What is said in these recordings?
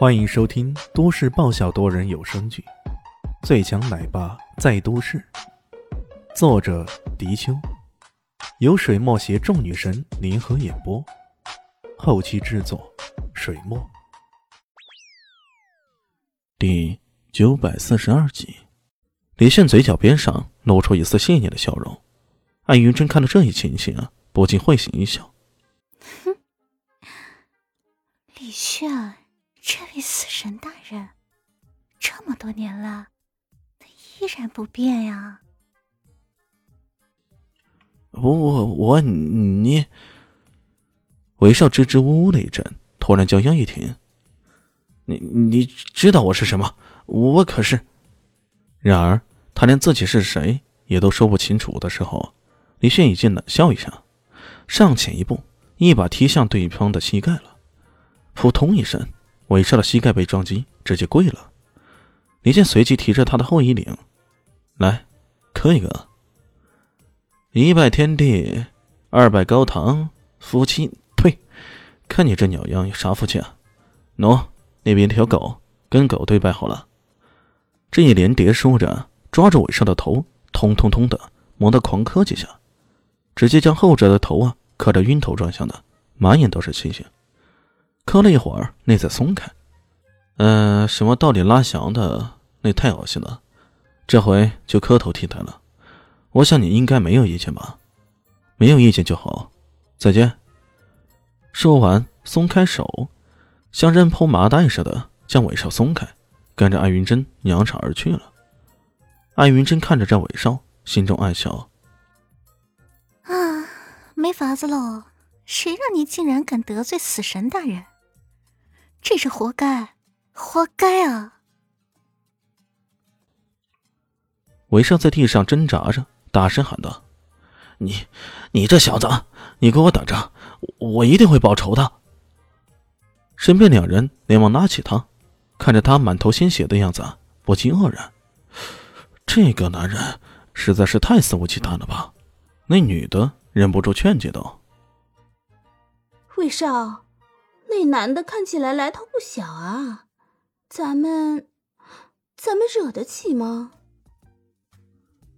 欢迎收听都市爆笑多人有声剧《最强奶爸在都市》，作者：迪秋，由水墨携众女神联合演播，后期制作：水墨。第九百四十二集，李炫嘴角边上露出一丝戏谑的笑容。艾云珍看到这一情形啊，不禁会心一笑。哼，李炫。这位死神大人，这么多年了，他依然不变呀！我我我你，韦少支支吾吾了一阵，突然将腰一挺：“你你知道我是什么？我可是……”然而他连自己是谁也都说不清楚的时候，李炫已经冷笑一声，上前一步，一把踢向对方的膝盖了，扑通一声。韦少的膝盖被撞击，直接跪了。李健随即提着他的后衣领，来，磕一个。一拜天地，二拜高堂，夫妻退。看你这鸟样，有啥福气啊？喏，那边条狗，跟狗对拜好了。这一连叠说着，抓住韦少的头，通通通的猛地狂磕几下，直接将后者的头啊磕得晕头转向的，满眼都是血腥。磕了一会儿，那才松开。呃，什么道理拉翔的，那太恶心了。这回就磕头替代了。我想你应该没有意见吧？没有意见就好。再见。说完，松开手，像扔破麻袋似的将韦少松开，跟着艾云珍扬长而去了。艾云珍看着这韦少，心中暗笑：啊，没法子喽！谁让你竟然敢得罪死神大人？这是活该，活该啊！韦少在地上挣扎着，大声喊道：“你，你这小子，你给我等着，我一定会报仇的！”身边两人连忙拉起他，看着他满头鲜血的样子，不禁愕然：这个男人实在是太肆无忌惮了吧？那女的忍不住劝解道：“韦少。”那男的看起来来头不小啊，咱们，咱们惹得起吗？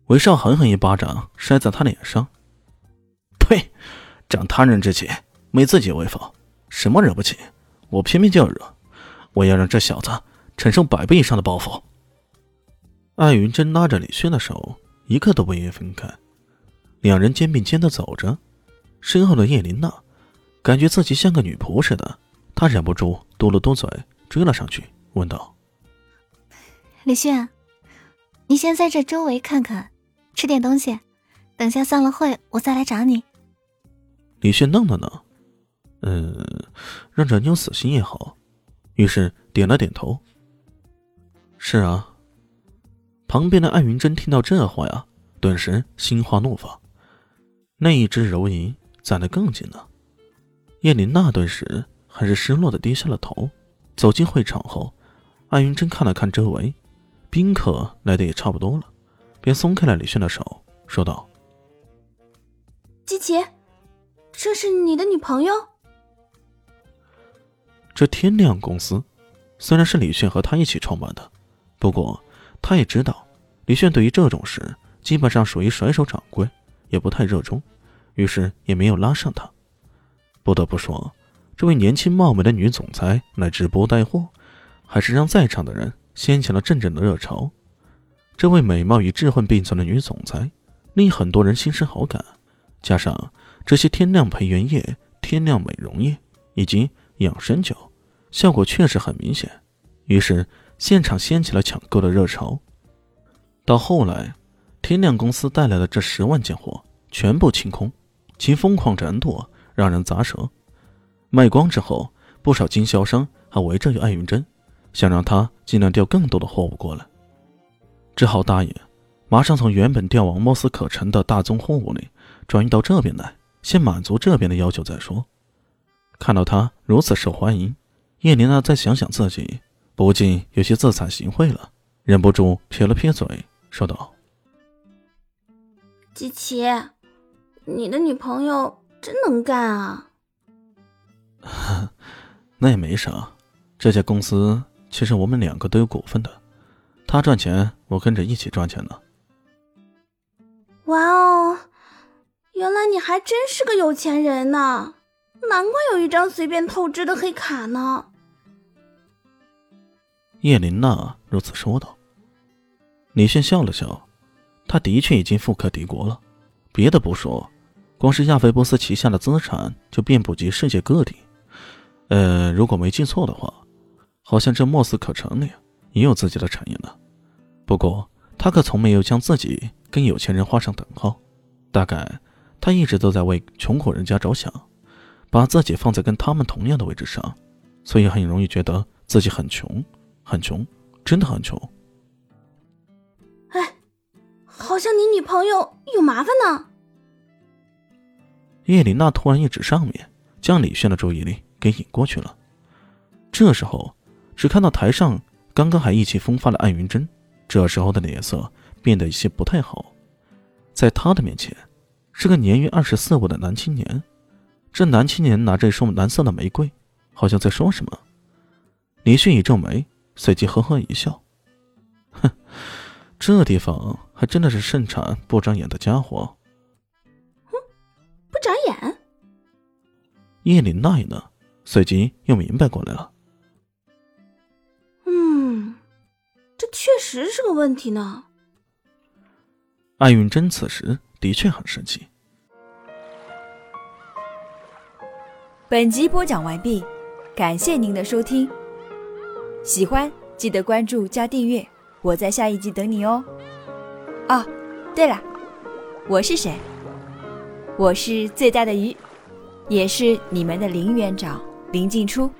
韦少狠狠一巴掌摔在他脸上，呸！长他人志气，没自己威风，什么惹不起？我偏偏就要惹，我要让这小子承受百倍以上的报复。艾云珍拉着李轩的手，一刻都不愿意分开，两人肩并肩的走着，身后的叶琳娜。感觉自己像个女仆似的，他忍不住嘟了嘟嘴，追了上去，问道：“李炫，你先在这周围看看，吃点东西，等下散了会，我再来找你。”李炫愣了愣，嗯，让这妞死心也好，于是点了点头。是啊。旁边的艾云珍听到这话呀，顿时心花怒放，那一只柔银攒得更紧了。叶琳娜顿时还是失落的低下了头。走进会场后，艾云珍看了看周围，宾客来的也差不多了，便松开了李炫的手，说道：“季琪，这是你的女朋友？”这天亮公司虽然是李炫和他一起创办的，不过他也知道李炫对于这种事基本上属于甩手掌柜，也不太热衷，于是也没有拉上他。不得不说，这位年轻貌美的女总裁来直播带货，还是让在场的人掀起了阵阵的热潮。这位美貌与智慧并存的女总裁，令很多人心生好感。加上这些天亮培元液、天亮美容液以及养生酒，效果确实很明显。于是现场掀起了抢购的热潮。到后来，天亮公司带来的这十万件货全部清空，其疯狂程度。让人砸舌。卖光之后，不少经销商还围着艾云珍，想让他尽量调更多的货物过来。只好答应，马上从原本调往莫斯科城的大宗货物里转移到这边来，先满足这边的要求再说。看到他如此受欢迎，叶琳娜再想想自己，不禁有些自惭形秽了，忍不住撇了撇嘴，说道：“吉奇，你的女朋友……”真能干啊！那也没啥，这家公司其实我们两个都有股份的，他赚钱，我跟着一起赚钱呢。哇哦，原来你还真是个有钱人呢，难怪有一张随便透支的黑卡呢。叶琳娜如此说道。李迅笑了笑，他的确已经富可敌国了。别的不说，光是亚菲波斯旗下的资产就遍布及世界各地。呃，如果没记错的话。好像这莫斯科城里也有自己的产业呢，不过他可从没有将自己跟有钱人画上等号。大概他一直都在为穷苦人家着想，把自己放在跟他们同样的位置上，所以很容易觉得自己很穷，很穷，真的很穷。哎，好像你女朋友有麻烦呢。叶琳娜突然一指上面，将李炫的注意力给引过去了。这时候。只看到台上刚刚还意气风发的艾云珍，这时候的脸色变得有些不太好。在他的面前，是个年约二十四五的男青年。这男青年拿着一束蓝色的玫瑰，好像在说什么。李迅一皱眉，随即呵呵一笑：“哼，这地方还真的是盛产不长眼的家伙。”“，眼？”叶琳娜呢，随即又明白过来了。嗯，这确实是个问题呢。艾云珍此时的确很生气。本集播讲完毕，感谢您的收听。喜欢记得关注加订阅，我在下一集等你哦。哦，对了，我是谁？我是最大的鱼，也是你们的林园长林静初。